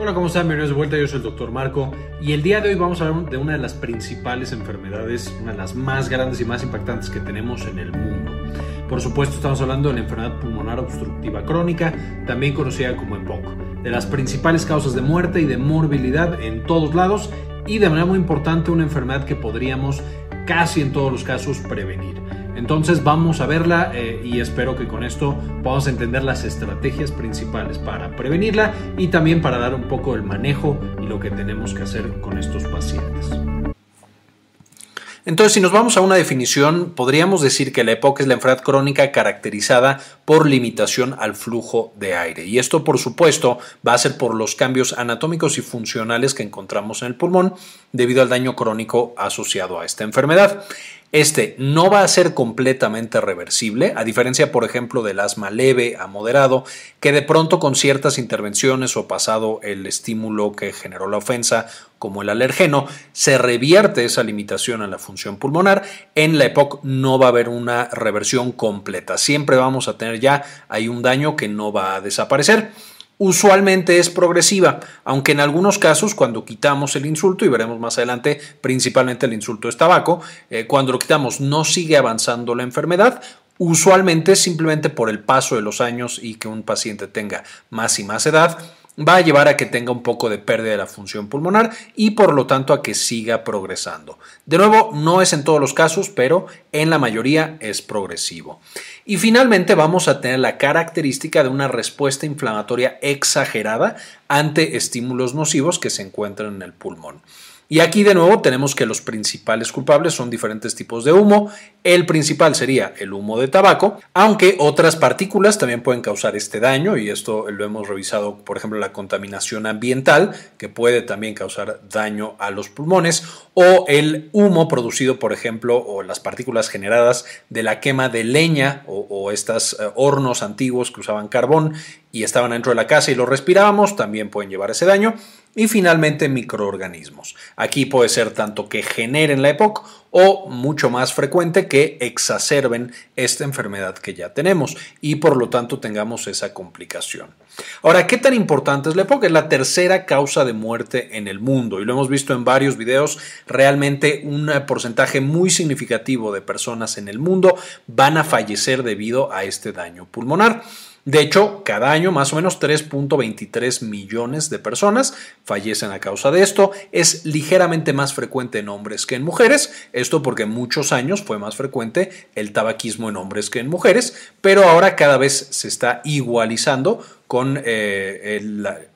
Hola, ¿cómo están? Bienvenidos de vuelta, yo soy el doctor Marco y el día de hoy vamos a hablar de una de las principales enfermedades, una de las más grandes y más impactantes que tenemos en el mundo. Por supuesto estamos hablando de la enfermedad pulmonar obstructiva crónica, también conocida como EPOC, de las principales causas de muerte y de morbilidad en todos lados y de manera muy importante una enfermedad que podríamos casi en todos los casos prevenir. Entonces vamos a verla eh, y espero que con esto podamos entender las estrategias principales para prevenirla y también para dar un poco el manejo y lo que tenemos que hacer con estos pacientes. Entonces, si nos vamos a una definición, podríamos decir que la EPOC es la enfermedad crónica caracterizada por limitación al flujo de aire. Y esto, por supuesto, va a ser por los cambios anatómicos y funcionales que encontramos en el pulmón debido al daño crónico asociado a esta enfermedad. Este no va a ser completamente reversible, a diferencia, por ejemplo, del asma leve a moderado, que de pronto con ciertas intervenciones o pasado el estímulo que generó la ofensa, como el alergeno, se revierte esa limitación a la función pulmonar. En la EPOC no va a haber una reversión completa. Siempre vamos a tener ya, hay un daño que no va a desaparecer usualmente es progresiva, aunque en algunos casos cuando quitamos el insulto, y veremos más adelante principalmente el insulto es tabaco, eh, cuando lo quitamos no sigue avanzando la enfermedad, usualmente simplemente por el paso de los años y que un paciente tenga más y más edad, va a llevar a que tenga un poco de pérdida de la función pulmonar y por lo tanto a que siga progresando. De nuevo, no es en todos los casos, pero en la mayoría es progresivo. Y finalmente vamos a tener la característica de una respuesta inflamatoria exagerada ante estímulos nocivos que se encuentran en el pulmón. Y aquí de nuevo tenemos que los principales culpables son diferentes tipos de humo. El principal sería el humo de tabaco, aunque otras partículas también pueden causar este daño y esto lo hemos revisado, por ejemplo, la contaminación ambiental, que puede también causar daño a los pulmones, o el humo producido, por ejemplo, o las partículas generadas de la quema de leña o, estos eh, hornos antiguos que usaban carbón y estaban dentro de la casa y lo respirábamos, también pueden llevar ese daño. Y finalmente microorganismos. Aquí puede ser tanto que generen la EPOC o mucho más frecuente que exacerben esta enfermedad que ya tenemos y por lo tanto tengamos esa complicación. Ahora, ¿qué tan importante es la EPOC? Es la tercera causa de muerte en el mundo y lo hemos visto en varios videos. Realmente un porcentaje muy significativo de personas en el mundo van a fallecer debido a este daño pulmonar. De hecho, cada año más o menos 3.23 millones de personas fallecen a causa de esto. Es ligeramente más frecuente en hombres que en mujeres. Esto porque muchos años fue más frecuente el tabaquismo en hombres que en mujeres, pero ahora cada vez se está igualizando con eh,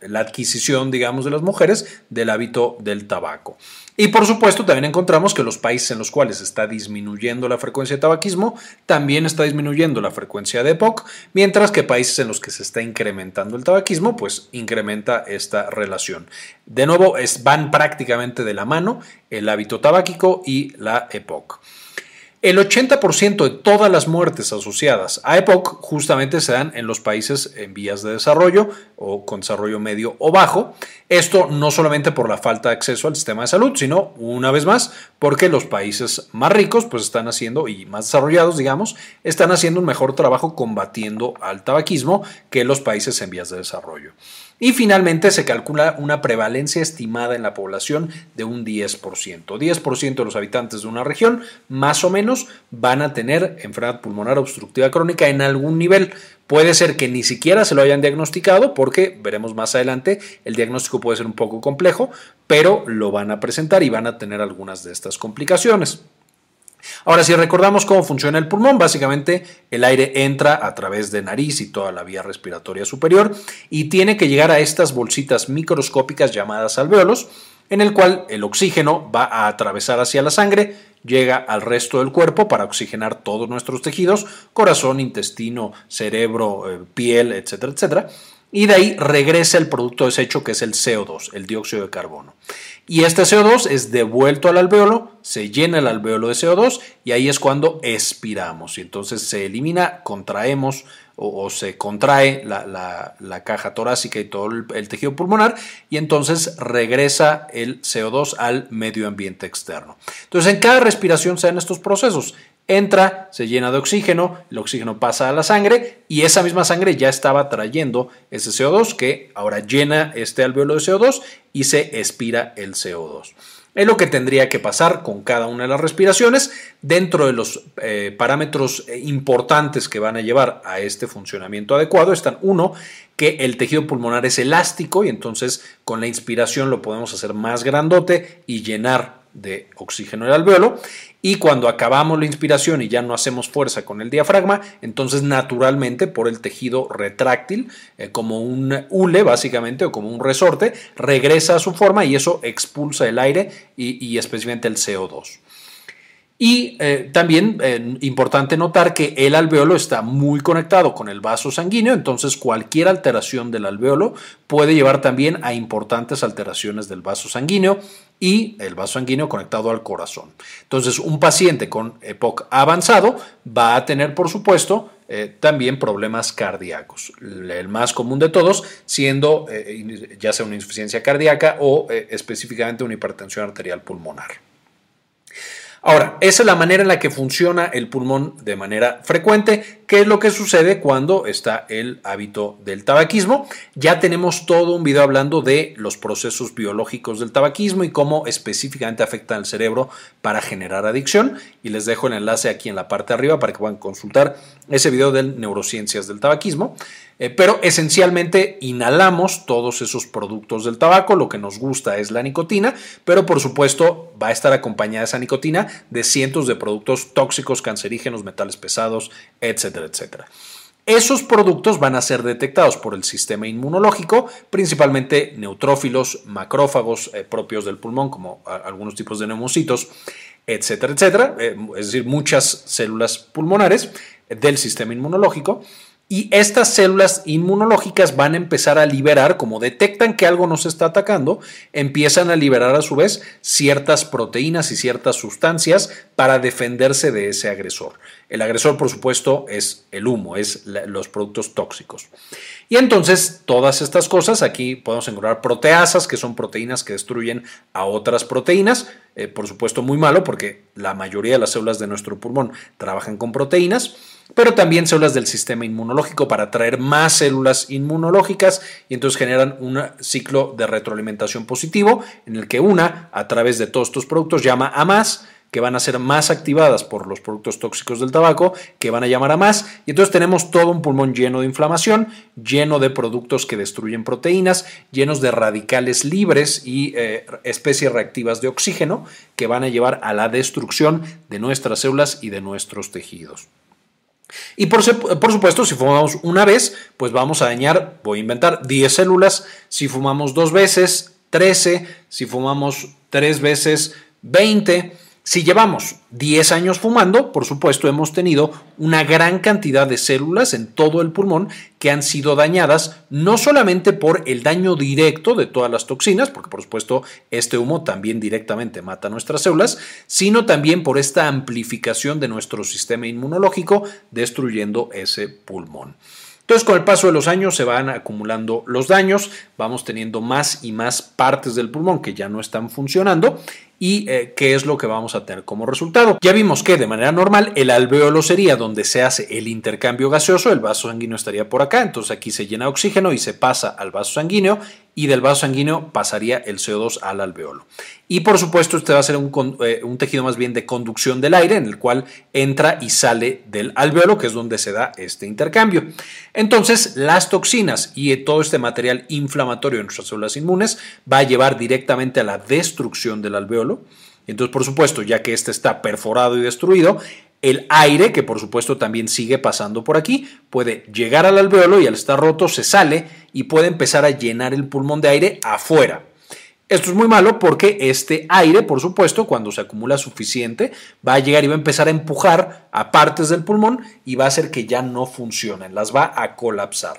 la adquisición, digamos, de las mujeres del hábito del tabaco. Y por supuesto también encontramos que los países en los cuales está disminuyendo la frecuencia de tabaquismo, también está disminuyendo la frecuencia de EPOC, mientras que países en los que se está incrementando el tabaquismo, pues incrementa esta relación. De nuevo, es, van prácticamente de la mano el hábito tabáquico y la EPOC. El 80% de todas las muertes asociadas a EPOC justamente se dan en los países en vías de desarrollo o con desarrollo medio o bajo. Esto no solamente por la falta de acceso al sistema de salud, sino una vez más porque los países más ricos pues están haciendo y más desarrollados, digamos, están haciendo un mejor trabajo combatiendo al tabaquismo que los países en vías de desarrollo. Y finalmente se calcula una prevalencia estimada en la población de un 10%. 10% de los habitantes de una región, más o menos, van a tener enfermedad pulmonar obstructiva crónica en algún nivel. Puede ser que ni siquiera se lo hayan diagnosticado porque, veremos más adelante, el diagnóstico puede ser un poco complejo, pero lo van a presentar y van a tener algunas de estas complicaciones. Ahora, si recordamos cómo funciona el pulmón, básicamente el aire entra a través de nariz y toda la vía respiratoria superior y tiene que llegar a estas bolsitas microscópicas llamadas alveolos, en el cual el oxígeno va a atravesar hacia la sangre, llega al resto del cuerpo para oxigenar todos nuestros tejidos, corazón, intestino, cerebro, eh, piel, etcétera, etcétera y de ahí regresa el producto desecho que es el CO2, el dióxido de carbono. Y este CO2 es devuelto al alveolo, se llena el alveolo de CO2 y ahí es cuando expiramos. Y entonces se elimina, contraemos o, se contrae la, caja torácica y todo el, tejido pulmonar y entonces regresa el CO2 al medio ambiente externo. Entonces en cada respiración se dan estos procesos. Entra, se llena de oxígeno, el oxígeno pasa a la sangre y esa misma sangre ya estaba trayendo ese CO2 que ahora llena este alveolo de CO2 y se expira el CO2. Es lo que tendría que pasar con cada una de las respiraciones dentro de los eh, parámetros eh, importantes que van a llevar a este funcionamiento adecuado. Están uno, que el tejido pulmonar es elástico y entonces con la inspiración lo podemos hacer más grandote y llenar de oxígeno el alveolo y cuando acabamos la inspiración y ya no hacemos fuerza con el diafragma, entonces naturalmente por el tejido retráctil, eh, como un hule básicamente o como un resorte, regresa a su forma y eso expulsa el aire y, y especialmente el CO2. Y eh, también eh, importante notar que el alveolo está muy conectado con el vaso sanguíneo, entonces cualquier alteración del alveolo puede llevar también a importantes alteraciones del vaso sanguíneo y el vaso sanguíneo conectado al corazón. Entonces, un paciente con EPOC avanzado va a tener, por supuesto, eh, también problemas cardíacos. El más común de todos siendo ya sea una insuficiencia cardíaca o específicamente una hipertensión arterial pulmonar. Ahora, esa es la manera en la que funciona el pulmón de manera frecuente. ¿Qué es lo que sucede cuando está el hábito del tabaquismo? Ya tenemos todo un video hablando de los procesos biológicos del tabaquismo y cómo específicamente afectan al cerebro para generar adicción. Y les dejo el enlace aquí en la parte de arriba para que puedan consultar ese video de neurociencias del tabaquismo. Eh, pero esencialmente inhalamos todos esos productos del tabaco, lo que nos gusta es la nicotina, pero por supuesto va a estar acompañada esa nicotina de cientos de productos tóxicos, cancerígenos, metales pesados, etcétera, etcétera. Esos productos van a ser detectados por el sistema inmunológico, principalmente neutrófilos, macrófagos eh, propios del pulmón, como algunos tipos de neumocitos, etcétera, etcétera, eh, es decir, muchas células pulmonares del sistema inmunológico y estas células inmunológicas van a empezar a liberar, como detectan que algo nos está atacando, empiezan a liberar a su vez ciertas proteínas y ciertas sustancias para defenderse de ese agresor. El agresor, por supuesto, es el humo, es los productos tóxicos. Y entonces, todas estas cosas, aquí podemos encontrar proteasas, que son proteínas que destruyen a otras proteínas. Eh, por supuesto, muy malo, porque la mayoría de las células de nuestro pulmón trabajan con proteínas pero también células del sistema inmunológico para atraer más células inmunológicas y entonces generan un ciclo de retroalimentación positivo en el que una, a través de todos estos productos, llama a más que van a ser más activadas por los productos tóxicos del tabaco, que van a llamar a más, y entonces tenemos todo un pulmón lleno de inflamación, lleno de productos que destruyen proteínas, llenos de radicales libres y eh, especies reactivas de oxígeno, que van a llevar a la destrucción de nuestras células y de nuestros tejidos. Y por, supuesto, si fumamos una vez, pues vamos a dañar, voy a inventar 10 células. Si fumamos dos veces, 13. Si fumamos tres veces, 20. Si llevamos 10 años fumando, por supuesto hemos tenido una gran cantidad de células en todo el pulmón que han sido dañadas no solamente por el daño directo de todas las toxinas, porque por supuesto este humo también directamente mata nuestras células, sino también por esta amplificación de nuestro sistema inmunológico destruyendo ese pulmón. Entonces, con el paso de los años se van acumulando los daños, vamos teniendo más y más partes del pulmón que ya no están funcionando y eh, qué es lo que vamos a tener como resultado. Ya vimos que de manera normal el alveolo sería donde se hace el intercambio gaseoso, el vaso sanguíneo estaría por acá, entonces aquí se llena oxígeno y se pasa al vaso sanguíneo y del vaso sanguíneo pasaría el CO2 al alveolo. Y por supuesto, este va a ser un, eh, un, tejido más bien de conducción del aire, en el cual entra y sale del alveolo, que es donde se da este intercambio. Entonces, las toxinas y todo este material inflamatorio en nuestras células inmunes va a llevar directamente a la destrucción del alveolo. Entonces, por supuesto, ya que este está perforado y destruido, el aire, que por supuesto también sigue pasando por aquí, puede llegar al alveolo y al estar roto se sale y puede empezar a llenar el pulmón de aire afuera. Esto es muy malo porque este aire, por supuesto, cuando se acumula suficiente, va a llegar y va a empezar a empujar a partes del pulmón y va a hacer que ya no funcionen, las va a colapsar.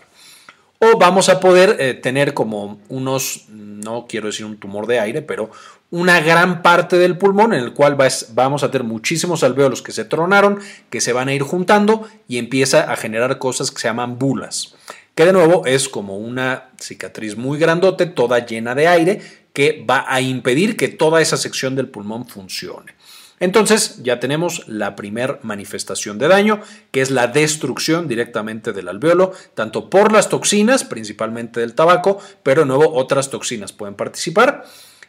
O vamos a poder eh, tener como unos, no quiero decir un tumor de aire, pero una gran parte del pulmón en el cual vamos a tener muchísimos alveolos que se tronaron, que se van a ir juntando y empieza a generar cosas que se llaman bulas, que de nuevo es como una cicatriz muy grandote, toda llena de aire, que va a impedir que toda esa sección del pulmón funcione. Entonces ya tenemos la primer manifestación de daño, que es la destrucción directamente del alveolo, tanto por las toxinas, principalmente del tabaco, pero de nuevo otras toxinas pueden participar.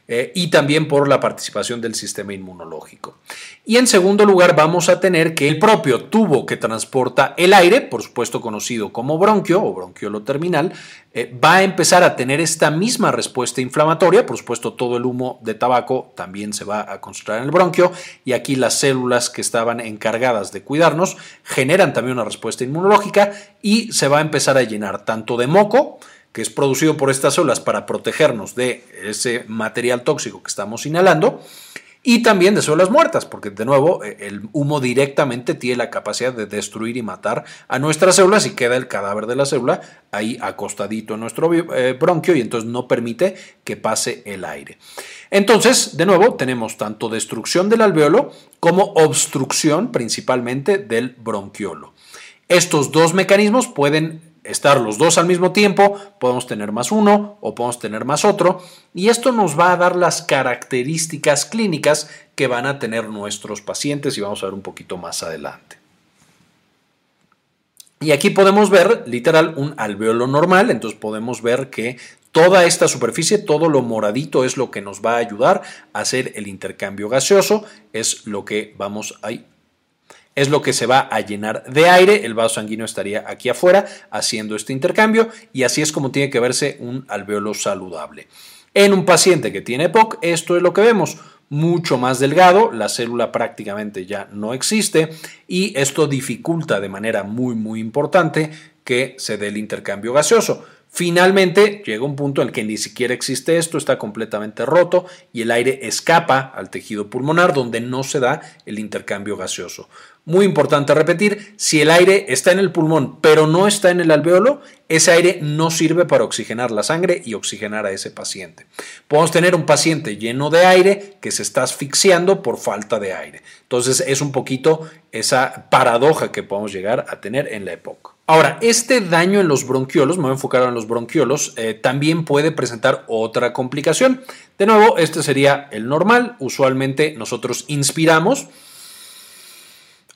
Eh, y también por la participación del sistema inmunológico. Y en segundo lugar vamos a tener que el propio tubo que transporta el aire, por supuesto conocido como bronquio o bronquiolo terminal, eh, va a empezar a tener esta misma respuesta inflamatoria, por supuesto todo el humo de tabaco también se va a concentrar en el bronquio y aquí las células que estaban encargadas de cuidarnos generan también una respuesta inmunológica y se va a empezar a llenar tanto de moco, que es producido por estas células para protegernos de ese material tóxico que estamos inhalando, y también de células muertas, porque de nuevo eh, el humo directamente tiene la capacidad de destruir y matar a nuestras células y queda el cadáver de la célula ahí acostadito en nuestro eh, bronquio y entonces no permite que pase el aire. Entonces, de nuevo, tenemos tanto destrucción del alveolo como obstrucción principalmente del bronquiolo. Estos dos mecanismos pueden estar los dos al mismo tiempo, podemos tener más uno o podemos tener más otro, y esto nos va a dar las características clínicas que van a tener nuestros pacientes y vamos a ver un poquito más adelante. Y aquí podemos ver literal un alveolo normal, entonces podemos ver que toda esta superficie, todo lo moradito es lo que nos va a ayudar a hacer el intercambio gaseoso, es lo que vamos a es lo que se va a llenar de aire, el vaso sanguíneo estaría aquí afuera haciendo este intercambio y así es como tiene que verse un alveolo saludable. En un paciente que tiene EPOC, esto es lo que vemos, mucho más delgado, la célula prácticamente ya no existe y esto dificulta de manera muy muy importante que se dé el intercambio gaseoso. Finalmente llega un punto en el que ni siquiera existe esto, está completamente roto y el aire escapa al tejido pulmonar donde no se da el intercambio gaseoso. Muy importante repetir, si el aire está en el pulmón pero no está en el alveolo, ese aire no sirve para oxigenar la sangre y oxigenar a ese paciente. Podemos tener un paciente lleno de aire que se está asfixiando por falta de aire. Entonces es un poquito esa paradoja que podemos llegar a tener en la época. Ahora, este daño en los bronquiolos, me voy a enfocar en los bronquiolos, eh, también puede presentar otra complicación. De nuevo, este sería el normal. Usualmente nosotros inspiramos,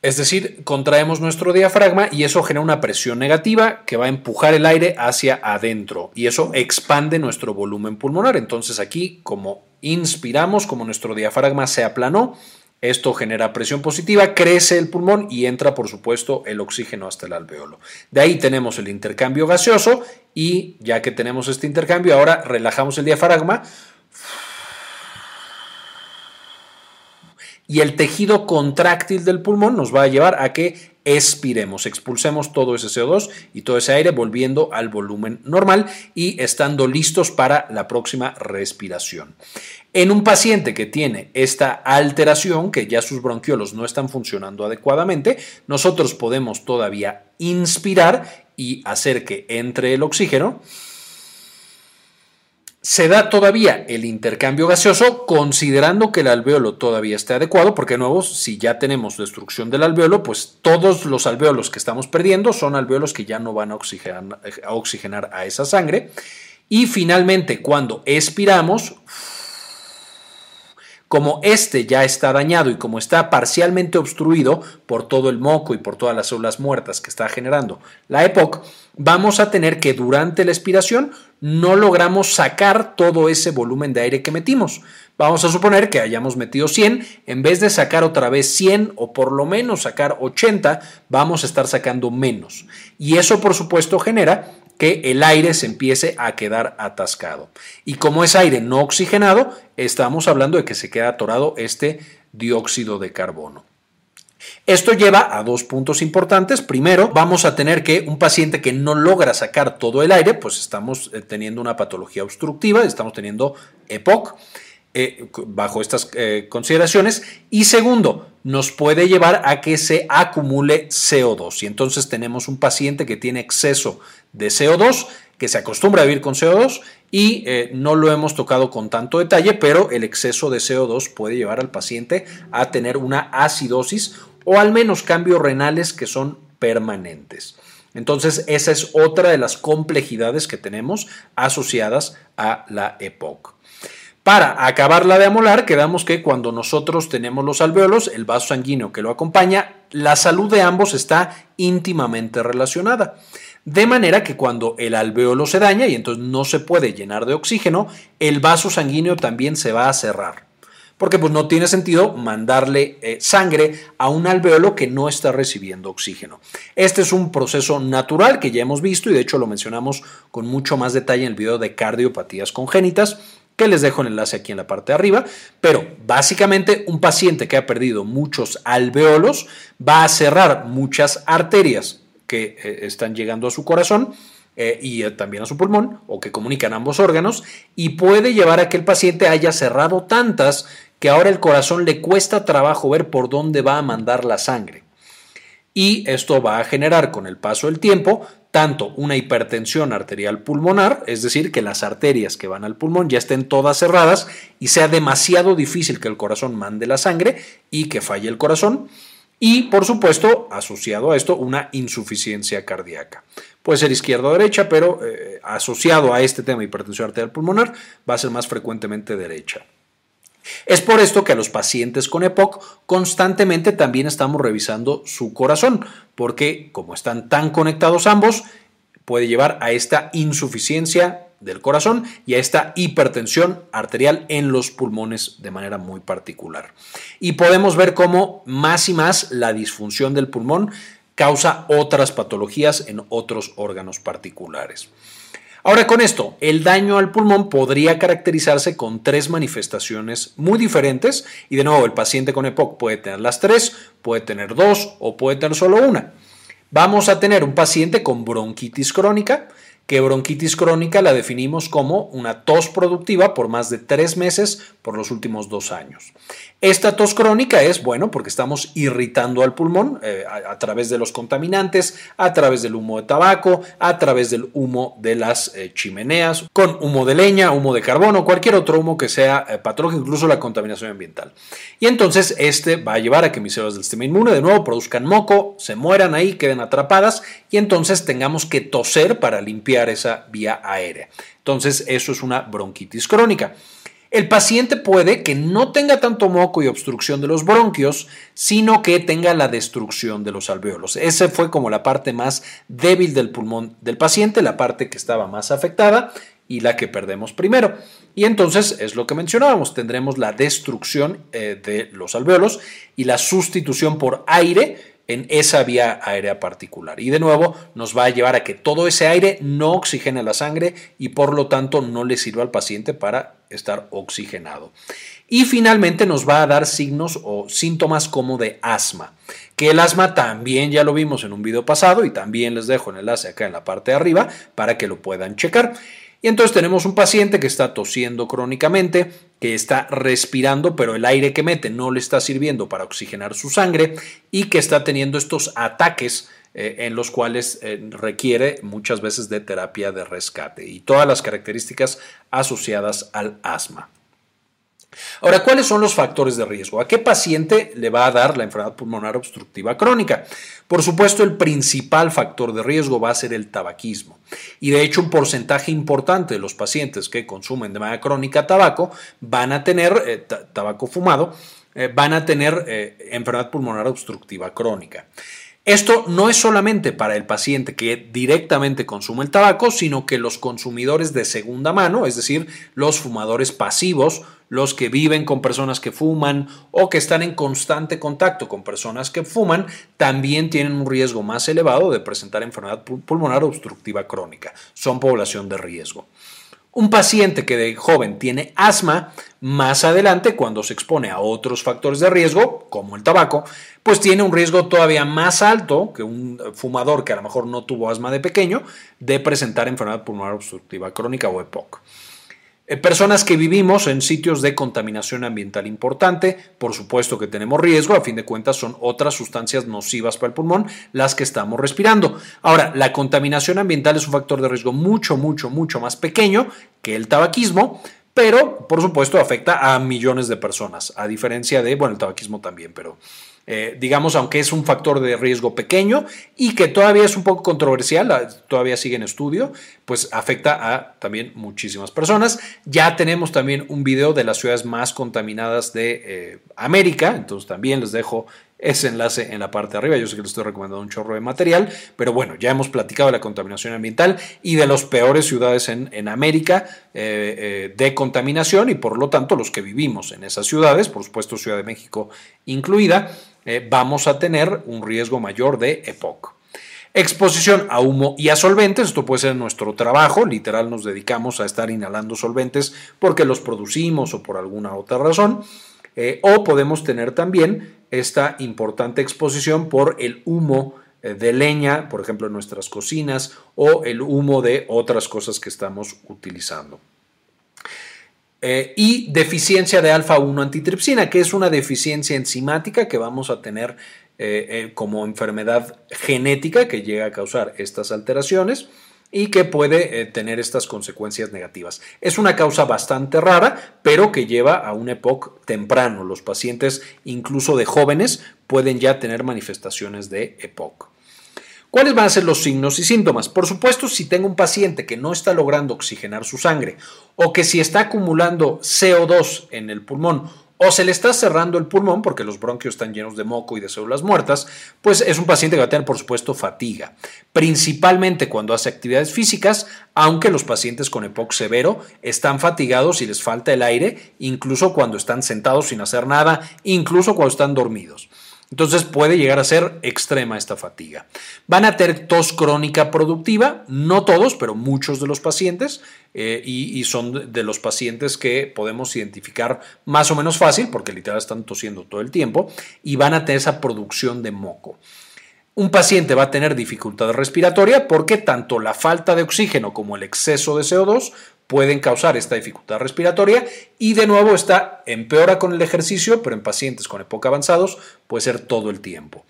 es decir, contraemos nuestro diafragma y eso genera una presión negativa que va a empujar el aire hacia adentro y eso expande nuestro volumen pulmonar. Entonces aquí, como inspiramos, como nuestro diafragma se aplanó, esto genera presión positiva, crece el pulmón y entra, por supuesto, el oxígeno hasta el alveolo. De ahí tenemos el intercambio gaseoso y ya que tenemos este intercambio, ahora relajamos el diafragma y el tejido contráctil del pulmón nos va a llevar a que expiremos, expulsemos todo ese CO2 y todo ese aire volviendo al volumen normal y estando listos para la próxima respiración. En un paciente que tiene esta alteración, que ya sus bronquiolos no están funcionando adecuadamente, nosotros podemos todavía inspirar y hacer que entre el oxígeno se da todavía el intercambio gaseoso considerando que el alveolo todavía esté adecuado, porque de nuevo, si ya tenemos destrucción del alveolo, pues todos los alveolos que estamos perdiendo son alveolos que ya no van a oxigenar a, oxigenar a esa sangre. Y finalmente, cuando expiramos, como este ya está dañado y como está parcialmente obstruido por todo el moco y por todas las células muertas que está generando la EPOC, vamos a tener que durante la expiración no logramos sacar todo ese volumen de aire que metimos. Vamos a suponer que hayamos metido 100, en vez de sacar otra vez 100 o por lo menos sacar 80, vamos a estar sacando menos. Y eso por supuesto genera que el aire se empiece a quedar atascado. Y como es aire no oxigenado, estamos hablando de que se queda atorado este dióxido de carbono. Esto lleva a dos puntos importantes. Primero, vamos a tener que un paciente que no logra sacar todo el aire, pues estamos eh, teniendo una patología obstructiva, estamos teniendo EPOC. Eh, bajo estas eh, consideraciones. Y segundo, nos puede llevar a que se acumule CO2. Y entonces tenemos un paciente que tiene exceso de CO2, que se acostumbra a vivir con CO2 y eh, no lo hemos tocado con tanto detalle, pero el exceso de CO2 puede llevar al paciente a tener una acidosis o al menos cambios renales que son permanentes. Entonces, esa es otra de las complejidades que tenemos asociadas a la EPOC. Para acabarla de amolar, quedamos que cuando nosotros tenemos los alveolos, el vaso sanguíneo que lo acompaña, la salud de ambos está íntimamente relacionada. De manera que cuando el alveolo se daña y entonces no se puede llenar de oxígeno, el vaso sanguíneo también se va a cerrar. Porque pues no tiene sentido mandarle eh, sangre a un alveolo que no está recibiendo oxígeno. Este es un proceso natural que ya hemos visto y de hecho lo mencionamos con mucho más detalle en el video de cardiopatías congénitas que les dejo el enlace aquí en la parte de arriba, pero básicamente un paciente que ha perdido muchos alveolos va a cerrar muchas arterias que eh, están llegando a su corazón eh, y eh, también a su pulmón o que comunican ambos órganos y puede llevar a que el paciente haya cerrado tantas que ahora el corazón le cuesta trabajo ver por dónde va a mandar la sangre. Y esto va a generar con el paso del tiempo tanto una hipertensión arterial pulmonar, es decir, que las arterias que van al pulmón ya estén todas cerradas y sea demasiado difícil que el corazón mande la sangre y que falle el corazón. Y, por supuesto, asociado a esto, una insuficiencia cardíaca. Puede ser izquierda o derecha, pero eh, asociado a este tema de hipertensión arterial pulmonar va a ser más frecuentemente derecha. Es por esto que a los pacientes con EPOC constantemente también estamos revisando su corazón, porque como están tan conectados ambos, puede llevar a esta insuficiencia del corazón y a esta hipertensión arterial en los pulmones de manera muy particular. Y podemos ver cómo más y más la disfunción del pulmón causa otras patologías en otros órganos particulares. Ahora con esto, el daño al pulmón podría caracterizarse con tres manifestaciones muy diferentes y de nuevo el paciente con EPOC puede tener las tres, puede tener dos o puede tener solo una. Vamos a tener un paciente con bronquitis crónica, que bronquitis crónica la definimos como una tos productiva por más de tres meses por los últimos dos años. Esta tos crónica es, bueno, porque estamos irritando al pulmón eh, a, través de los contaminantes, a través del humo de tabaco, a través del humo de las eh, chimeneas, con humo de leña, humo de carbono, cualquier otro humo que sea eh, patológico, incluso la contaminación ambiental. Y entonces este va a llevar a que mis células del sistema inmune de nuevo produzcan moco, se mueran ahí, queden atrapadas y entonces tengamos que toser para limpiar esa vía aérea. Entonces, eso es una bronquitis crónica. El paciente puede que no tenga tanto moco y obstrucción de los bronquios, sino que tenga la destrucción de los alveolos. Esa fue como la parte más débil del pulmón del paciente, la parte que estaba más afectada y la que perdemos primero. Y entonces es lo que mencionábamos, tendremos la destrucción eh, de los alveolos y la sustitución por aire en esa vía aérea particular. Y de nuevo nos va a llevar a que todo ese aire no oxigene la sangre y por lo tanto no le sirva al paciente para estar oxigenado. Y finalmente nos va a dar signos o síntomas como de asma, que el asma también ya lo vimos en un video pasado y también les dejo el enlace acá en la parte de arriba para que lo puedan checar. Y entonces tenemos un paciente que está tosiendo crónicamente, que está respirando, pero el aire que mete no le está sirviendo para oxigenar su sangre y que está teniendo estos ataques eh, en los cuales eh, requiere muchas veces de terapia de rescate y todas las características asociadas al asma. Ahora, ¿cuáles son los factores de riesgo? ¿A qué paciente le va a dar la enfermedad pulmonar obstructiva crónica? Por supuesto, el principal factor de riesgo va a ser el tabaquismo. Y de hecho, un porcentaje importante de los pacientes que consumen de manera crónica tabaco van a tener eh, tabaco fumado, eh, van a tener eh, enfermedad pulmonar obstructiva crónica. Esto no es solamente para el paciente que directamente consume el tabaco, sino que los consumidores de segunda mano, es decir, los fumadores pasivos, los que viven con personas que fuman o que están en constante contacto con personas que fuman, también tienen un riesgo más elevado de presentar enfermedad pulmonar obstructiva crónica. Son población de riesgo. Un paciente que de joven tiene asma, más adelante, cuando se expone a otros factores de riesgo, como el tabaco, pues tiene un riesgo todavía más alto que un fumador que a lo mejor no tuvo asma de pequeño, de presentar enfermedad pulmonar obstructiva crónica o EPOC. Eh, personas que vivimos en sitios de contaminación ambiental importante, por supuesto que tenemos riesgo, a fin de cuentas son otras sustancias nocivas para el pulmón las que estamos respirando. Ahora, la contaminación ambiental es un factor de riesgo mucho, mucho, mucho más pequeño que el tabaquismo, pero por supuesto afecta a millones de personas, a diferencia de, bueno, el tabaquismo también, pero eh, digamos, aunque es un factor de riesgo pequeño y que todavía es un poco controversial, todavía sigue en estudio, pues afecta a también muchísimas personas. Ya tenemos también un video de las ciudades más contaminadas de eh, América, entonces también les dejo ese enlace en la parte de arriba. Yo sé que les estoy recomendando un chorro de material, pero bueno, ya hemos platicado de la contaminación ambiental y de las peores ciudades en, América eh, eh, de contaminación y por lo tanto los que vivimos en esas ciudades, por supuesto Ciudad de México incluida, eh, vamos a tener un riesgo mayor de EPOC. Exposición a humo y a solventes, esto puede ser nuestro trabajo, literal nos dedicamos a estar inhalando solventes porque los producimos o por alguna otra razón, o podemos tener también esta importante exposición por el humo eh, de leña, por ejemplo, en nuestras cocinas, o el humo de otras cosas que estamos utilizando. Eh, y deficiencia de alfa-1 antitripsina, que es una deficiencia enzimática que vamos a tener eh, como enfermedad genética que llega a causar estas alteraciones y que puede eh, tener estas consecuencias negativas. Es una causa bastante rara, pero que lleva a un EPOC temprano. Los pacientes, incluso de jóvenes, pueden ya tener manifestaciones de EPOC. ¿Cuáles van a ser los signos y síntomas? Por supuesto, si tengo un paciente que no está logrando oxigenar su sangre o que si está acumulando CO2 en el pulmón o se le está cerrando el pulmón porque los bronquios están llenos de moco y de células muertas, pues es un paciente que va a tener, por supuesto, fatiga, principalmente cuando hace actividades físicas, aunque los pacientes con EPOC severo están fatigados y les falta el aire, incluso cuando están sentados sin hacer nada, incluso cuando están dormidos. Entonces puede llegar a ser extrema esta fatiga. Van a tener tos crónica productiva, no todos, pero muchos de los pacientes, eh, y, son de los pacientes que podemos identificar más o menos fácil, porque literal están tosiendo todo el tiempo, y van a tener esa producción de moco. Un paciente va a tener dificultad respiratoria porque tanto la falta de oxígeno como el exceso de CO2 pueden causar esta dificultad respiratoria y de nuevo está empeora con el ejercicio, pero en pacientes con EPOC avanzados puede ser todo el tiempo.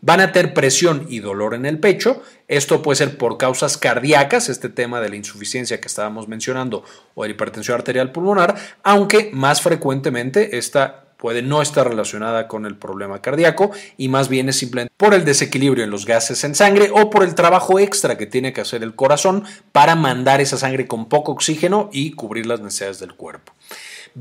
Van a tener presión y dolor en el pecho. Esto puede ser por causas cardíacas, este tema de la insuficiencia que estábamos mencionando, o de hipertensión arterial pulmonar, aunque más frecuentemente esta puede no estar relacionada con el problema cardíaco y más bien es simplemente por el desequilibrio en los gases en sangre o por el trabajo extra que tiene que hacer el corazón para mandar esa sangre con poco oxígeno y cubrir las necesidades del cuerpo.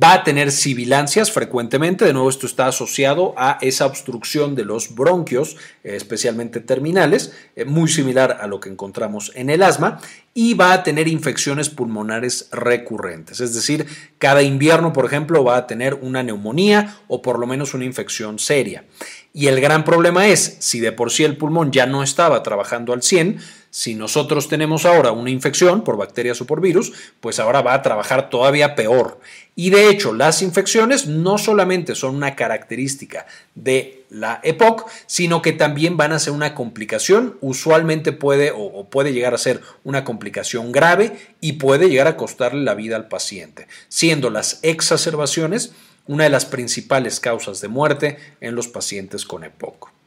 Va a tener sibilancias frecuentemente, de nuevo esto está asociado a esa obstrucción de los bronquios, especialmente terminales, eh, muy similar a lo que encontramos en el asma, y va a tener infecciones pulmonares recurrentes, es decir, cada invierno, por ejemplo, va a tener una neumonía o por lo menos una infección seria. Y el gran problema es, si de por sí el pulmón ya no estaba trabajando al 100, si nosotros tenemos ahora una infección por bacterias o por virus, pues ahora va a trabajar todavía peor. Y de hecho, las infecciones no solamente son una característica de la EPOC, sino que también van a ser una complicación, usualmente puede o, puede llegar a ser una complicación grave y puede llegar a costarle la vida al paciente, siendo las exacerbaciones una de las principales causas de muerte en los pacientes con EPOC.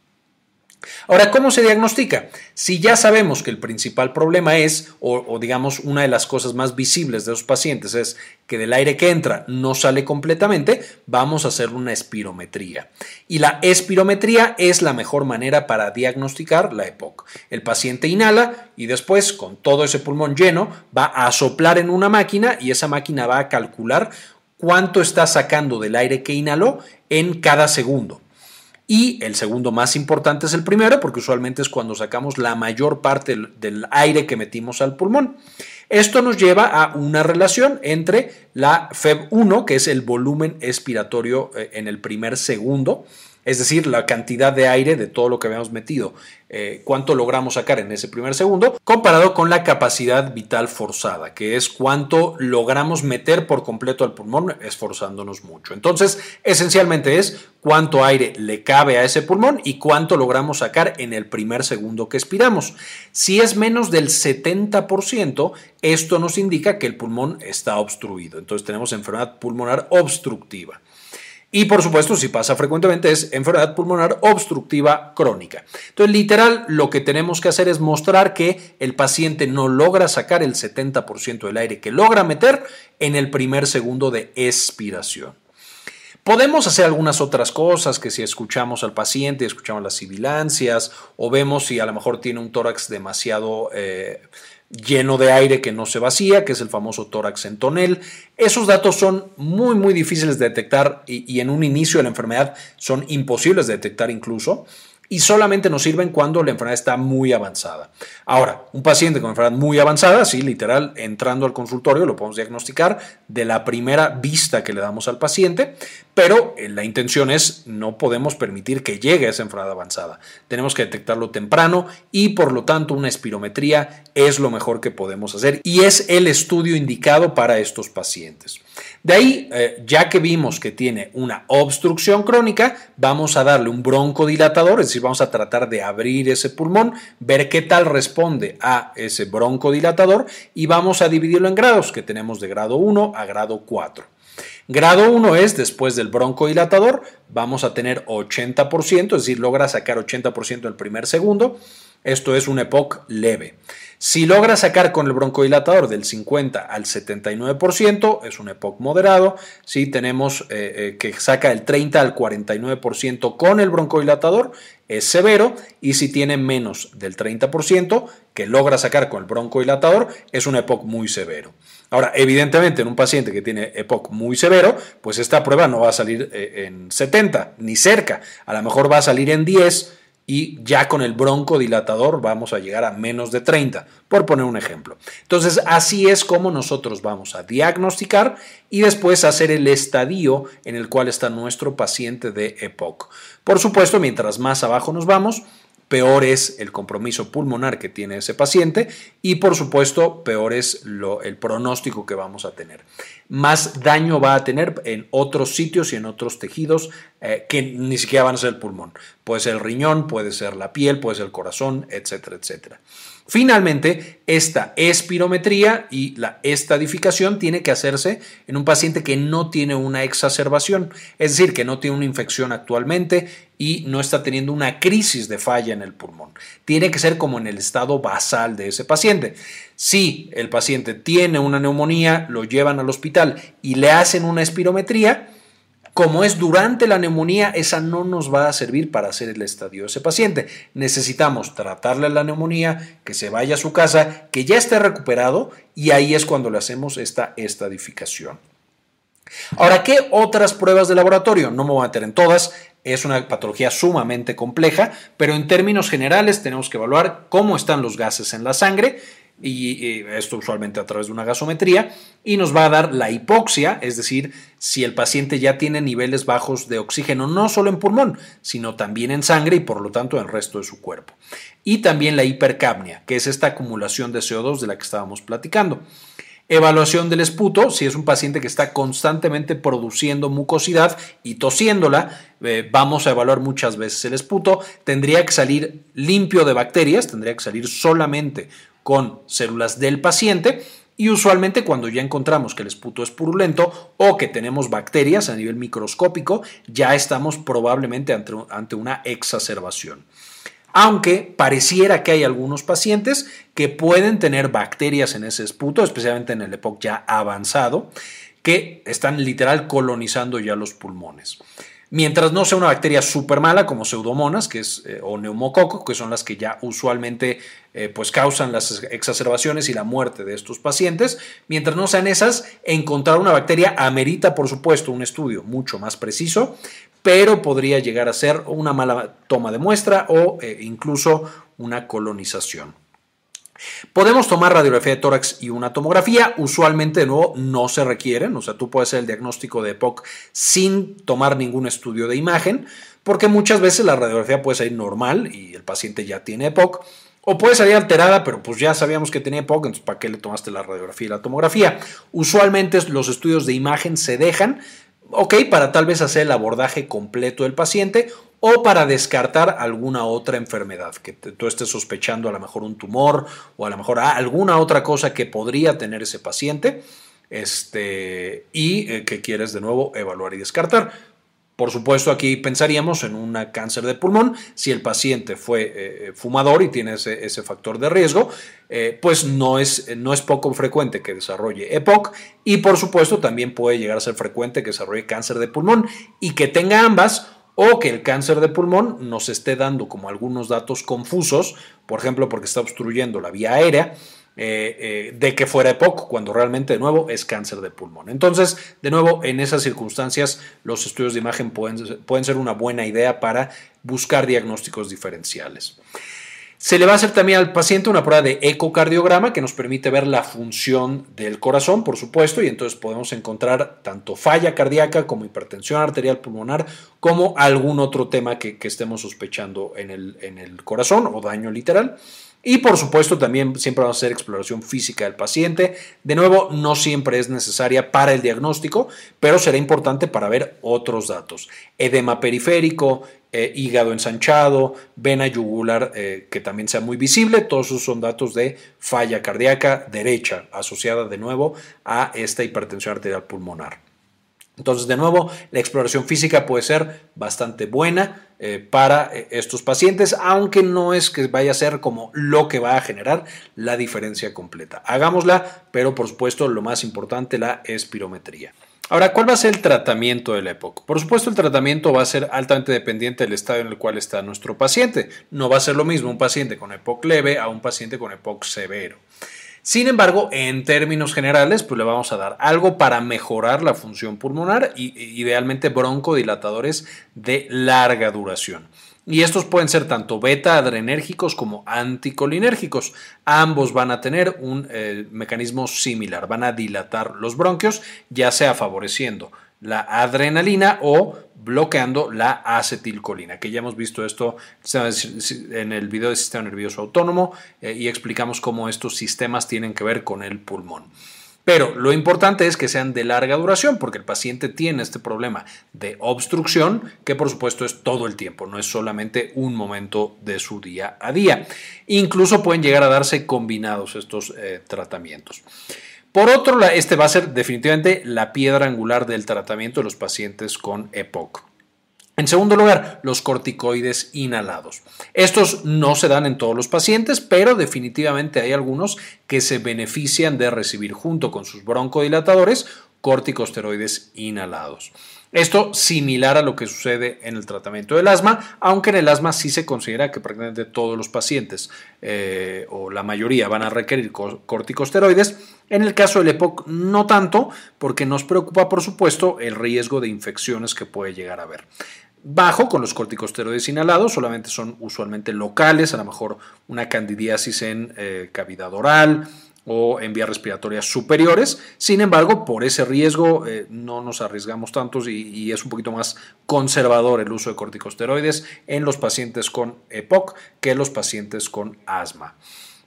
Ahora, ¿cómo se diagnostica? Si ya sabemos que el principal problema es, o, digamos, una de las cosas más visibles de los pacientes es que del aire que entra no sale completamente, vamos a hacer una espirometría. Y la espirometría es la mejor manera para diagnosticar la EPOC. El paciente inhala y después, con todo ese pulmón lleno, va a soplar en una máquina y esa máquina va a calcular cuánto está sacando del aire que inhaló en cada segundo. Y el segundo más importante es el primero, porque usualmente es cuando sacamos la mayor parte del aire que metimos al pulmón. Esto nos lleva a una relación entre la FEB1, que es el volumen expiratorio eh, en el primer segundo, es decir, la cantidad de aire de todo lo que habíamos metido, eh, cuánto logramos sacar en ese primer segundo, comparado con la capacidad vital forzada, que es cuánto logramos meter por completo al pulmón esforzándonos mucho. Entonces, esencialmente es cuánto aire le cabe a ese pulmón y cuánto logramos sacar en el primer segundo que expiramos. Si es menos del 70%, esto nos indica que el pulmón está obstruido. Entonces tenemos enfermedad pulmonar obstructiva. Y por supuesto, si pasa frecuentemente, es enfermedad pulmonar obstructiva crónica. Entonces, literal, lo que tenemos que hacer es mostrar que el paciente no logra sacar el 70% del aire que logra meter en el primer segundo de expiración. Podemos hacer algunas otras cosas, que si escuchamos al paciente, escuchamos las sibilancias o vemos si a lo mejor tiene un tórax demasiado eh, lleno de aire que no se vacía, que es el famoso tórax en tonel. Esos datos son muy, muy difíciles de detectar y, y en un inicio de la enfermedad son imposibles de detectar incluso y solamente nos sirven cuando la enfermedad está muy avanzada. Ahora, un paciente con enfermedad muy avanzada, sí, literal, entrando al consultorio lo podemos diagnosticar de la primera vista que le damos al paciente, pero eh, la intención es no podemos permitir que llegue a esa enfermedad avanzada. Tenemos que detectarlo temprano y por lo tanto una espirometría es lo mejor que podemos hacer y es el estudio indicado para estos pacientes. De ahí, eh, ya que vimos que tiene una obstrucción crónica, vamos a darle un broncodilatador, es decir, vamos a tratar de abrir ese pulmón, ver qué tal responde a ese broncodilatador y vamos a dividirlo en grados, que tenemos de grado 1 a grado 4. Grado 1 es, después del broncodilatador, vamos a tener 80%, es decir, logra sacar 80% en el primer segundo. Esto es un EPOC leve. Si logra sacar con el broncodilatador del 50 al 79%, es un EPOC moderado. Si tenemos eh, eh, que saca del 30 al 49% con el broncodilatador, es severo. Y si tiene menos del 30% que logra sacar con el broncodilatador, es un EPOC muy severo. Ahora, evidentemente, en un paciente que tiene EPOC muy severo, pues esta prueba no va a salir eh, en 70 ni cerca. A lo mejor va a salir en 10 y ya con el broncodilatador vamos a llegar a menos de 30, por poner un ejemplo. Entonces, así es como nosotros vamos a diagnosticar y después hacer el estadio en el cual está nuestro paciente de EPOC. Por supuesto, mientras más abajo nos vamos, peor es el compromiso pulmonar que tiene ese paciente y por supuesto peor es el pronóstico que vamos a tener. Más daño va a tener en otros sitios y en otros tejidos eh, que ni siquiera van a ser el pulmón. Puede ser el riñón, puede ser la piel, puede ser el corazón, etcétera, etcétera. Finalmente, esta espirometría y la estadificación tiene que hacerse en un paciente que no tiene una exacerbación, es decir, que no tiene una infección actualmente y no está teniendo una crisis de falla en el pulmón. Tiene que ser como en el estado basal de ese paciente. Si el paciente tiene una neumonía, lo llevan al hospital y le hacen una espirometría, como es durante la neumonía, esa no nos va a servir para hacer el estadio de ese paciente. Necesitamos tratarle la neumonía, que se vaya a su casa, que ya esté recuperado y ahí es cuando le hacemos esta estadificación. Ahora, ¿qué otras pruebas de laboratorio? No me voy a meter en todas, es una patología sumamente compleja, pero en términos generales tenemos que evaluar cómo están los gases en la sangre y, esto usualmente a través de una gasometría, y nos va a dar la hipoxia, es decir, si el paciente ya tiene niveles bajos de oxígeno, no solo en pulmón, sino también en sangre y por lo tanto en el resto de su cuerpo. Y también la hipercapnia, que es esta acumulación de CO2 de la que estábamos platicando. Evaluación del esputo, si es un paciente que está constantemente produciendo mucosidad y tosiéndola, eh, vamos a evaluar muchas veces el esputo, tendría que salir limpio de bacterias, tendría que salir solamente con células del paciente y usualmente cuando ya encontramos que el esputo es purulento o que tenemos bacterias a nivel microscópico, ya estamos probablemente ante, una exacerbación. Aunque pareciera que hay algunos pacientes que pueden tener bacterias en ese esputo, especialmente en el EPOC ya avanzado, que están literal colonizando ya los pulmones. Mientras no sea una bacteria súper mala como pseudomonas que es, eh, o neumococo, que son las que ya usualmente eh, pues causan las exacerbaciones y la muerte de estos pacientes, mientras no sean esas, encontrar una bacteria amerita, por supuesto, un estudio mucho más preciso, pero podría llegar a ser una mala toma de muestra o eh, incluso una colonización. Podemos tomar radiografía de tórax y una tomografía. Usualmente, de nuevo, no se requieren. O sea, tú puedes hacer el diagnóstico de EPOC sin tomar ningún estudio de imagen, porque muchas veces la radiografía puede salir normal y el paciente ya tiene EPOC. O puede salir alterada, pero pues ya sabíamos que tenía EPOC, entonces ¿para qué le tomaste la radiografía y la tomografía? Usualmente los estudios de imagen se dejan, ok, para tal vez hacer el abordaje completo del paciente o para descartar alguna otra enfermedad, que tú estés sospechando a lo mejor un tumor o a lo mejor alguna otra cosa que podría tener ese paciente este, y eh, que quieres de nuevo evaluar y descartar. Por supuesto, aquí pensaríamos en un cáncer de pulmón. Si el paciente fue eh, fumador y tiene ese, factor de riesgo, eh, pues no es, no es poco frecuente que desarrolle EPOC y por supuesto también puede llegar a ser frecuente que desarrolle cáncer de pulmón y que tenga ambas o que el cáncer de pulmón nos esté dando como algunos datos confusos, por ejemplo, porque está obstruyendo la vía aérea eh, eh, de que fuera EPOC, cuando realmente de nuevo es cáncer de pulmón. Entonces, de nuevo, en esas circunstancias, los estudios de imagen pueden ser una buena idea para buscar diagnósticos diferenciales. Se le va a hacer también al paciente una prueba de ecocardiograma que nos permite ver la función del corazón, por supuesto, y entonces podemos encontrar tanto falla cardíaca como hipertensión arterial pulmonar, como algún otro tema que, estemos sospechando en el, en el corazón o daño literal. Y por supuesto también siempre vamos a hacer exploración física del paciente. De nuevo, no siempre es necesaria para el diagnóstico, pero será importante para ver otros datos. Edema periférico, eh, hígado ensanchado, vena yugular eh, que también sea muy visible. Todos esos son datos de falla cardíaca derecha asociada de nuevo a esta hipertensión arterial pulmonar. Entonces, de nuevo, la exploración física puede ser bastante buena eh, para eh, estos pacientes, aunque no es que vaya a ser como lo que va a generar la diferencia completa. Hagámosla, pero por supuesto, lo más importante, la espirometría. Ahora, ¿cuál va a ser el tratamiento del EPOC? Por supuesto, el tratamiento va a ser altamente dependiente del estado en el cual está nuestro paciente. No va a ser lo mismo un paciente con EPOC leve a un paciente con EPOC severo. Sin embargo, en términos generales, pues le vamos a dar algo para mejorar la función pulmonar y idealmente broncodilatadores de larga duración. Y estos pueden ser tanto beta adrenérgicos como anticolinérgicos. Ambos van a tener un eh, mecanismo similar, van a dilatar los bronquios, ya sea favoreciendo la adrenalina o bloqueando la acetilcolina, que ya hemos visto esto en el video del sistema nervioso autónomo eh, y explicamos cómo estos sistemas tienen que ver con el pulmón. Pero lo importante es que sean de larga duración, porque el paciente tiene este problema de obstrucción, que por supuesto es todo el tiempo, no es solamente un momento de su día a día. Incluso pueden llegar a darse combinados estos eh, tratamientos. Por otro este va a ser definitivamente la piedra angular del tratamiento de los pacientes con EPOC. En segundo lugar, los corticoides inhalados. Estos no se dan en todos los pacientes, pero definitivamente hay algunos que se benefician de recibir junto con sus broncodilatadores corticosteroides inhalados. Esto similar a lo que sucede en el tratamiento del asma, aunque en el asma sí se considera que prácticamente todos los pacientes eh, o la mayoría van a requerir corticosteroides. En el caso del EPOC no tanto, porque nos preocupa por supuesto el riesgo de infecciones que puede llegar a haber bajo con los corticosteroides inhalados, solamente son usualmente locales, a lo mejor una candidiasis en eh, cavidad oral, o en vías respiratorias superiores. Sin embargo, por ese riesgo eh, no nos arriesgamos tantos y, es un poquito más conservador el uso de corticosteroides en los pacientes con EPOC que en los pacientes con asma.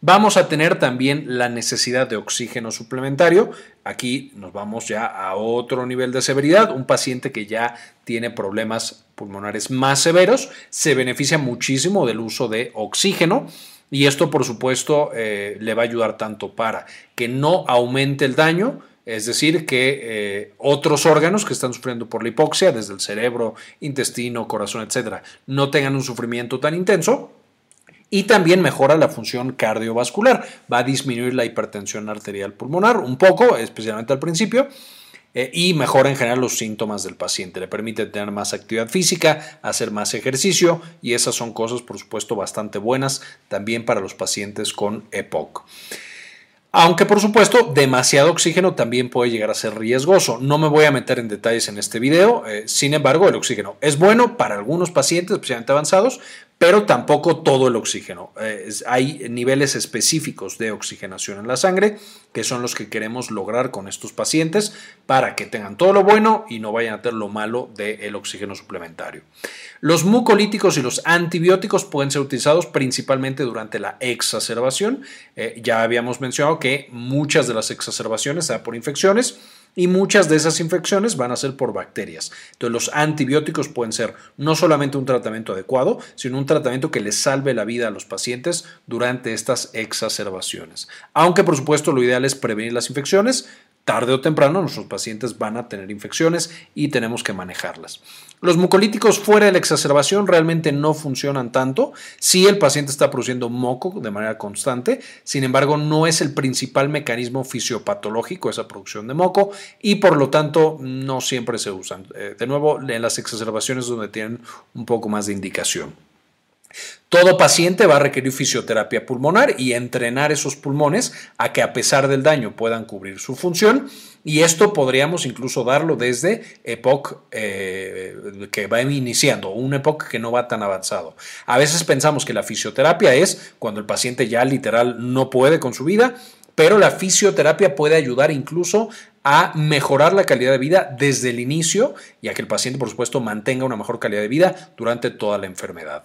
Vamos a tener también la necesidad de oxígeno suplementario. Aquí nos vamos ya a otro nivel de severidad. Un paciente que ya tiene problemas pulmonares más severos se beneficia muchísimo del uso de oxígeno. Y esto, por supuesto, eh, le va a ayudar tanto para que no aumente el daño, es decir, que eh, otros órganos que están sufriendo por la hipoxia, desde el cerebro, intestino, corazón, etcétera, no tengan un sufrimiento tan intenso. Y también mejora la función cardiovascular. Va a disminuir la hipertensión arterial pulmonar un poco, especialmente al principio eh, y mejora en general los síntomas del paciente. Le permite tener más actividad física, hacer más ejercicio y esas son cosas, por supuesto, bastante buenas también para los pacientes con EPOC. Aunque por supuesto demasiado oxígeno también puede llegar a ser riesgoso. No me voy a meter en detalles en este video, eh, sin embargo el oxígeno es bueno para algunos pacientes especialmente avanzados, pero tampoco todo el oxígeno. Eh, hay niveles específicos de oxigenación en la sangre que son los que queremos lograr con estos pacientes para que tengan todo lo bueno y no vayan a tener lo malo del oxígeno suplementario. Los mucolíticos y los antibióticos pueden ser utilizados principalmente durante la exacerbación. Eh, ya habíamos mencionado que muchas de las exacerbaciones se por infecciones y muchas de esas infecciones van a ser por bacterias. Entonces los antibióticos pueden ser no solamente un tratamiento adecuado, sino un tratamiento que les salve la vida a los pacientes durante estas exacerbaciones. Aunque por supuesto lo ideal es prevenir las infecciones, tarde o temprano nuestros pacientes van a tener infecciones y tenemos que manejarlas. Los mucolíticos fuera de la exacerbación realmente no funcionan tanto. Si el paciente está produciendo moco de manera constante, sin embargo no es el principal mecanismo fisiopatológico esa producción de moco y por lo tanto no siempre se usan. Eh, de nuevo, en las exacerbaciones donde tienen un poco más de indicación. Todo paciente va a requerir fisioterapia pulmonar y entrenar esos pulmones a que a pesar del daño puedan cubrir su función y esto podríamos incluso darlo desde EPOC eh, que va iniciando, un EPOC que no va tan avanzado. A veces pensamos que la fisioterapia es cuando el paciente ya literal no puede con su vida, pero la fisioterapia puede ayudar incluso a mejorar la calidad de vida desde el inicio y a que el paciente, por supuesto, mantenga una mejor calidad de vida durante toda la enfermedad.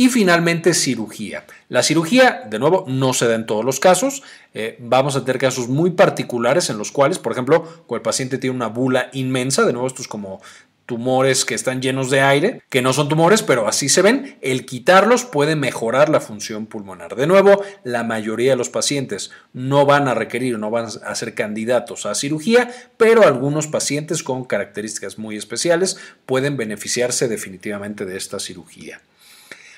Y finalmente, cirugía. La cirugía, de nuevo, no se da en todos los casos. Eh, vamos a tener casos muy particulares en los cuales, por ejemplo, cuando el paciente tiene una bula inmensa, de nuevo, esto es como tumores que están llenos de aire, que no son tumores, pero así se ven, el quitarlos puede mejorar la función pulmonar. De nuevo, la mayoría de los pacientes no van a requerir, no van a ser candidatos a cirugía, pero algunos pacientes con características muy especiales pueden beneficiarse definitivamente de esta cirugía.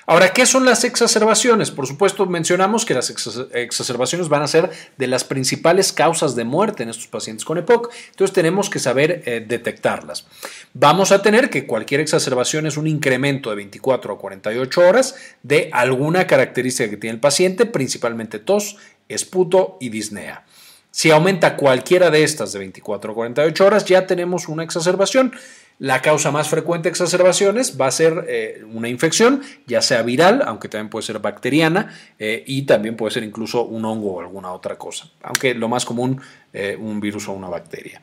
Ahora, ¿qué son las exacerbaciones? Por supuesto, mencionamos que las exacerbaciones van a ser de las principales causas de muerte en estos pacientes con EPOC, entonces tenemos que saber eh, detectarlas. Vamos a tener que cualquier exacerbación es un incremento de 24 a 48 horas de alguna característica que tiene el paciente, principalmente tos, esputo y disnea. Si aumenta cualquiera de estas de 24 a 48 horas, ya tenemos una exacerbación. La causa más frecuente de exacerbaciones va a ser eh, una infección, ya sea viral, aunque también puede ser bacteriana, eh, y también puede ser incluso un hongo o alguna otra cosa, aunque lo más común, eh, un virus o una bacteria.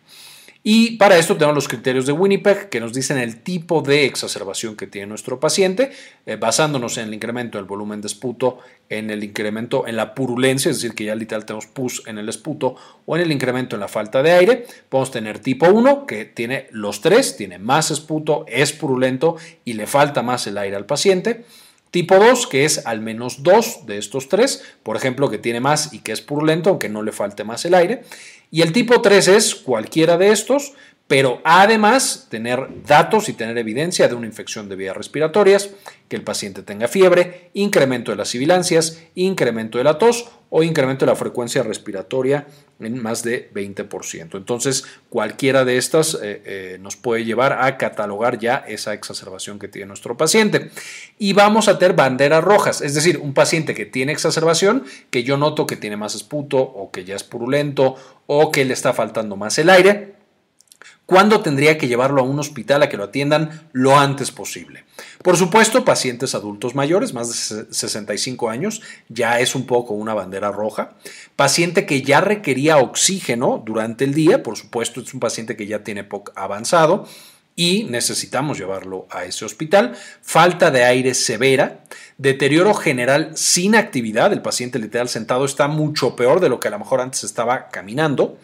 Y para esto tenemos los criterios de Winnipeg que nos dicen el tipo de exacerbación que tiene nuestro paciente, eh, basándonos en el incremento del volumen de esputo, en el incremento en la purulencia, es decir, que ya literal tenemos pus en el esputo, o en el incremento en la falta de aire. Podemos tener tipo 1, que tiene los tres, tiene más esputo, es purulento y le falta más el aire al paciente. Tipo 2, que es al menos dos de estos tres, por ejemplo, que tiene más y que es purulento, aunque no le falte más el aire. Y el tipo 3 es cualquiera de estos, pero además tener datos y tener evidencia de una infección de vías respiratorias, que el paciente tenga fiebre, incremento de las sibilancias, incremento de la tos o incremento de la frecuencia respiratoria en más de 20%. Entonces, cualquiera de estas eh, eh, nos puede llevar a catalogar ya esa exacerbación que tiene nuestro paciente. Y vamos a tener banderas rojas, es decir, un paciente que tiene exacerbación, que yo noto que tiene más esputo o que ya es purulento o que le está faltando más el aire ¿Cuándo tendría que llevarlo a un hospital a que lo atiendan lo antes posible? Por supuesto, pacientes adultos mayores, más de 65 años, ya es un poco una bandera roja. Paciente que ya requería oxígeno durante el día, por supuesto, es un paciente que ya tiene POC avanzado y necesitamos llevarlo a ese hospital. Falta de aire severa, deterioro general sin actividad, el paciente literal sentado está mucho peor de lo que a lo mejor antes estaba caminando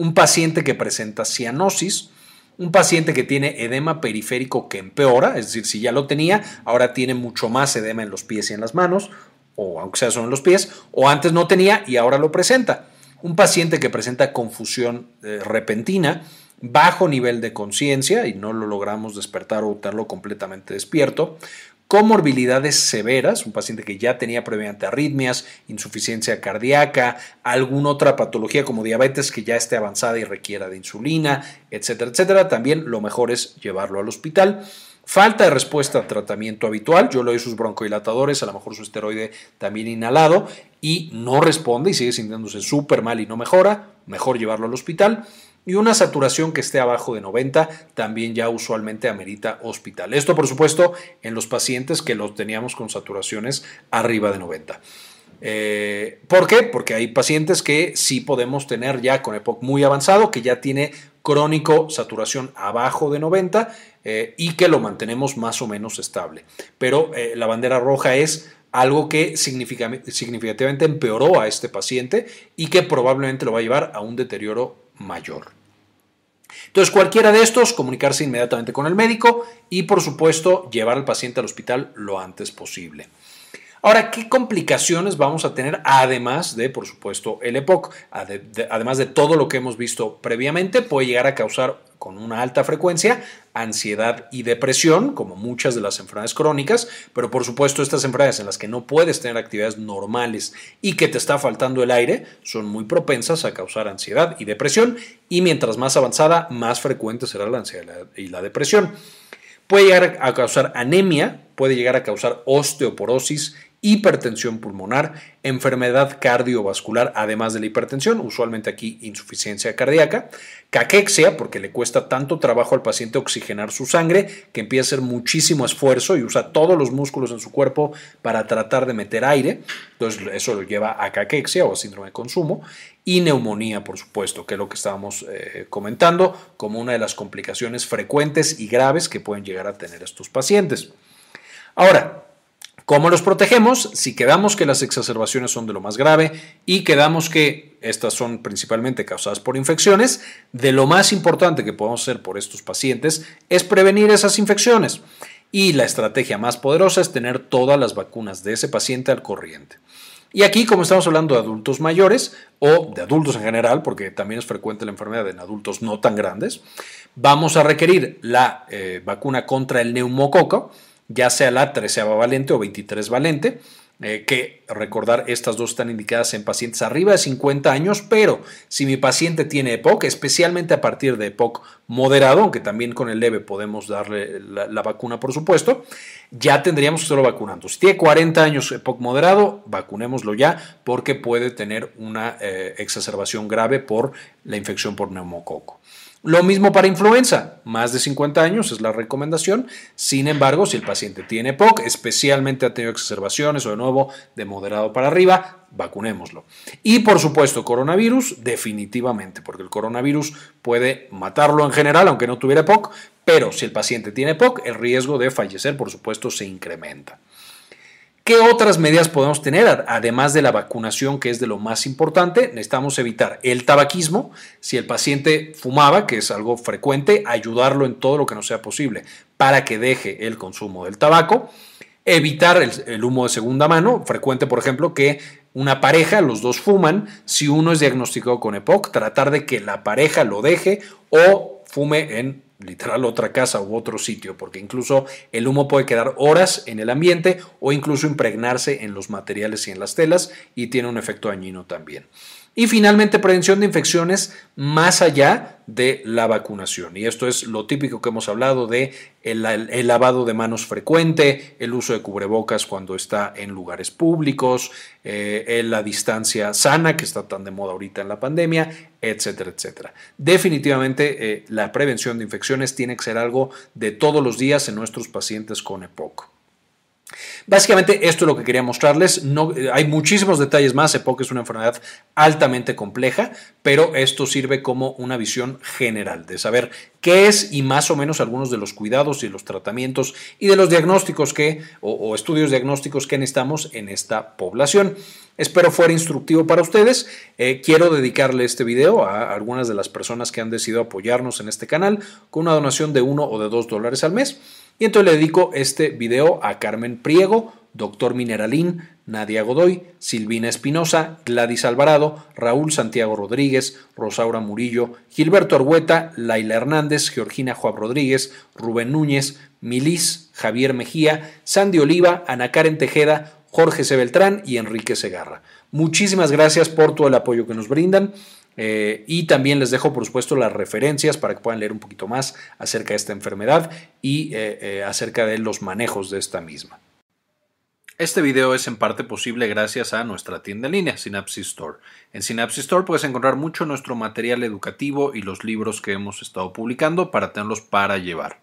un paciente que presenta cianosis, un paciente que tiene edema periférico que empeora, es decir, si ya lo tenía, ahora tiene mucho más edema en los pies y en las manos, o aunque sea solo en los pies, o antes no tenía y ahora lo presenta. Un paciente que presenta confusión eh, repentina, bajo nivel de conciencia y no lo logramos despertar o tenerlo completamente despierto, comorbilidades severas, un paciente que ya tenía previamente arritmias, insuficiencia cardíaca, alguna otra patología como diabetes que ya esté avanzada y requiera de insulina, etcétera, etcétera, también lo mejor es llevarlo al hospital. Falta de respuesta a tratamiento habitual, yo le doy sus broncodilatadores, a lo mejor su esteroide también inhalado y no responde y sigue sintiéndose súper mal y no mejora, mejor llevarlo al hospital y una saturación que esté abajo de 90 también ya usualmente amerita hospital. Esto, por supuesto, en los pacientes que los teníamos con saturaciones arriba de 90. Eh, ¿Por qué? Porque hay pacientes que sí podemos tener ya con EPOC muy avanzado, que ya tiene crónico saturación abajo de 90 eh, y que lo mantenemos más o menos estable. Pero eh, la bandera roja es algo que significativamente empeoró a este paciente y que probablemente lo va a llevar a un deterioro mayor. Entonces, cualquiera de estos, comunicarse inmediatamente con el médico y, por supuesto, llevar al paciente al hospital lo antes posible. Ahora, ¿qué complicaciones vamos a tener además de, por supuesto, el EPOC? Además de todo lo que hemos visto previamente, puede llegar a causar con una alta frecuencia ansiedad y depresión, como muchas de las enfermedades crónicas, pero por supuesto estas enfermedades en las que no puedes tener actividades normales y que te está faltando el aire son muy propensas a causar ansiedad y depresión y mientras más avanzada, más frecuente será la ansiedad y la depresión. Puede llegar a causar anemia, puede llegar a causar osteoporosis hipertensión pulmonar, enfermedad cardiovascular, además de la hipertensión, usualmente aquí insuficiencia cardíaca, caquexia, porque le cuesta tanto trabajo al paciente oxigenar su sangre, que empieza a hacer muchísimo esfuerzo y usa todos los músculos en su cuerpo para tratar de meter aire, entonces eso lo lleva a caquexia o a síndrome de consumo, y neumonía, por supuesto, que es lo que estábamos eh, comentando como una de las complicaciones frecuentes y graves que pueden llegar a tener estos pacientes. Ahora, ¿Cómo los protegemos? Si quedamos que las exacerbaciones son de lo más grave y quedamos que estas son principalmente causadas por infecciones, de lo más importante que podemos hacer por estos pacientes es prevenir esas infecciones. Y la estrategia más poderosa es tener todas las vacunas de ese paciente al corriente. Y aquí, como estamos hablando de adultos mayores o de adultos en general, porque también es frecuente la enfermedad en adultos no tan grandes, vamos a requerir la eh, vacuna contra el neumococo, ya sea la 13 valente o 23 valente, eh, que recordar estas dos están indicadas en pacientes arriba de 50 años, pero si mi paciente tiene EPOC, especialmente a partir de EPOC moderado, aunque también con el leve podemos darle la, vacuna, por supuesto, ya tendríamos que estarlo vacunando. Si tiene 40 años EPOC moderado, vacunémoslo ya porque puede tener una eh, exacerbación grave por la infección por neumococo. Lo mismo para influenza, más de 50 años es la recomendación. Sin embargo, si el paciente tiene POC, especialmente ha tenido exacerbaciones o de nuevo de moderado para arriba, vacunémoslo. Y por supuesto, coronavirus, definitivamente, porque el coronavirus puede matarlo en general, aunque no tuviera POC, pero si el paciente tiene POC, el riesgo de fallecer, por supuesto, se incrementa. ¿Qué otras medidas podemos tener? Además de la vacunación, que es de lo más importante, necesitamos evitar el tabaquismo. Si el paciente fumaba, que es algo frecuente, ayudarlo en todo lo que no sea posible para que deje el consumo del tabaco. Evitar el, humo de segunda mano, frecuente por ejemplo que una pareja, los dos fuman, si uno es diagnosticado con EPOC, tratar de que la pareja lo deje o fume en literal otra casa u otro sitio, porque incluso el humo puede quedar horas en el ambiente o incluso impregnarse en los materiales y en las telas y tiene un efecto dañino también. Y finalmente, prevención de infecciones más allá de la vacunación. Y esto es lo típico que hemos hablado de el, lavado de manos frecuente, el uso de cubrebocas cuando está en lugares públicos, eh, la distancia sana que está tan de moda ahorita en la pandemia, etcétera, etcétera. Definitivamente eh, la prevención de infecciones tiene que ser algo de todos los días en nuestros pacientes con EPOC. Básicamente esto es lo que quería mostrarles. No, eh, hay muchísimos detalles más. EPOC es una enfermedad altamente compleja, pero esto sirve como una visión general de saber qué es y más o menos algunos de los cuidados y los tratamientos y de los diagnósticos que o, estudios diagnósticos que necesitamos en esta población. Espero fuera instructivo para ustedes. Eh, quiero dedicarle este video a algunas de las personas que han decidido apoyarnos en este canal con una donación de uno o de dos dólares al mes. Y entonces le dedico este video a Carmen Priego, Doctor Mineralín, Nadia Godoy, Silvina Espinosa, Gladys Alvarado, Raúl Santiago Rodríguez, Rosaura Murillo, Gilberto Argueta, Laila Hernández, Georgina Juan Rodríguez, Rubén Núñez, Milis, Javier Mejía, Sandy Oliva, Ana Karen Tejeda, Jorge C. Beltrán y Enrique Segarra. Muchísimas gracias por todo el apoyo que nos brindan. Eh, y también les dejo, por supuesto, las referencias para que puedan leer un poquito más acerca de esta enfermedad y eh, eh, acerca de los manejos de esta misma. Este video es en parte posible gracias a nuestra tienda en línea, Synapsis Store. En Synapsis Store puedes encontrar mucho nuestro material educativo y los libros que hemos estado publicando para tenerlos para llevar.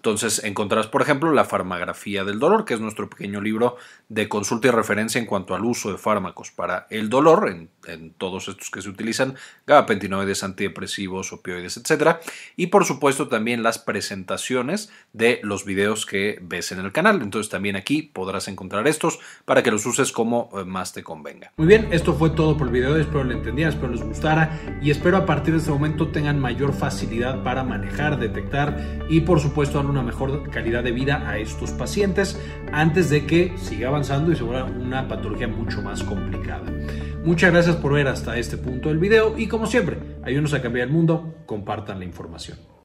Entonces encontrarás, por ejemplo, la farmagrafía del dolor, que es nuestro pequeño libro de consulta y referencia en cuanto al uso de fármacos para el dolor, en, todos estos que se utilizan, gabapentinoides, antidepresivos, opioides, etc. Y por supuesto también las presentaciones de los videos que ves en el canal. Entonces también aquí podrás encontrar estos para que los uses como eh, más te convenga. Muy bien, esto fue todo por el video, espero lo entendieran, espero les gustara y espero a partir de este momento tengan mayor facilidad para manejar, detectar y por supuesto una mejor calidad de vida a estos pacientes antes de que siga avanzando y se vuelva una patología mucho más complicada. Muchas gracias por ver hasta este punto del video y como siempre, ayúdenos a cambiar el mundo, compartan la información.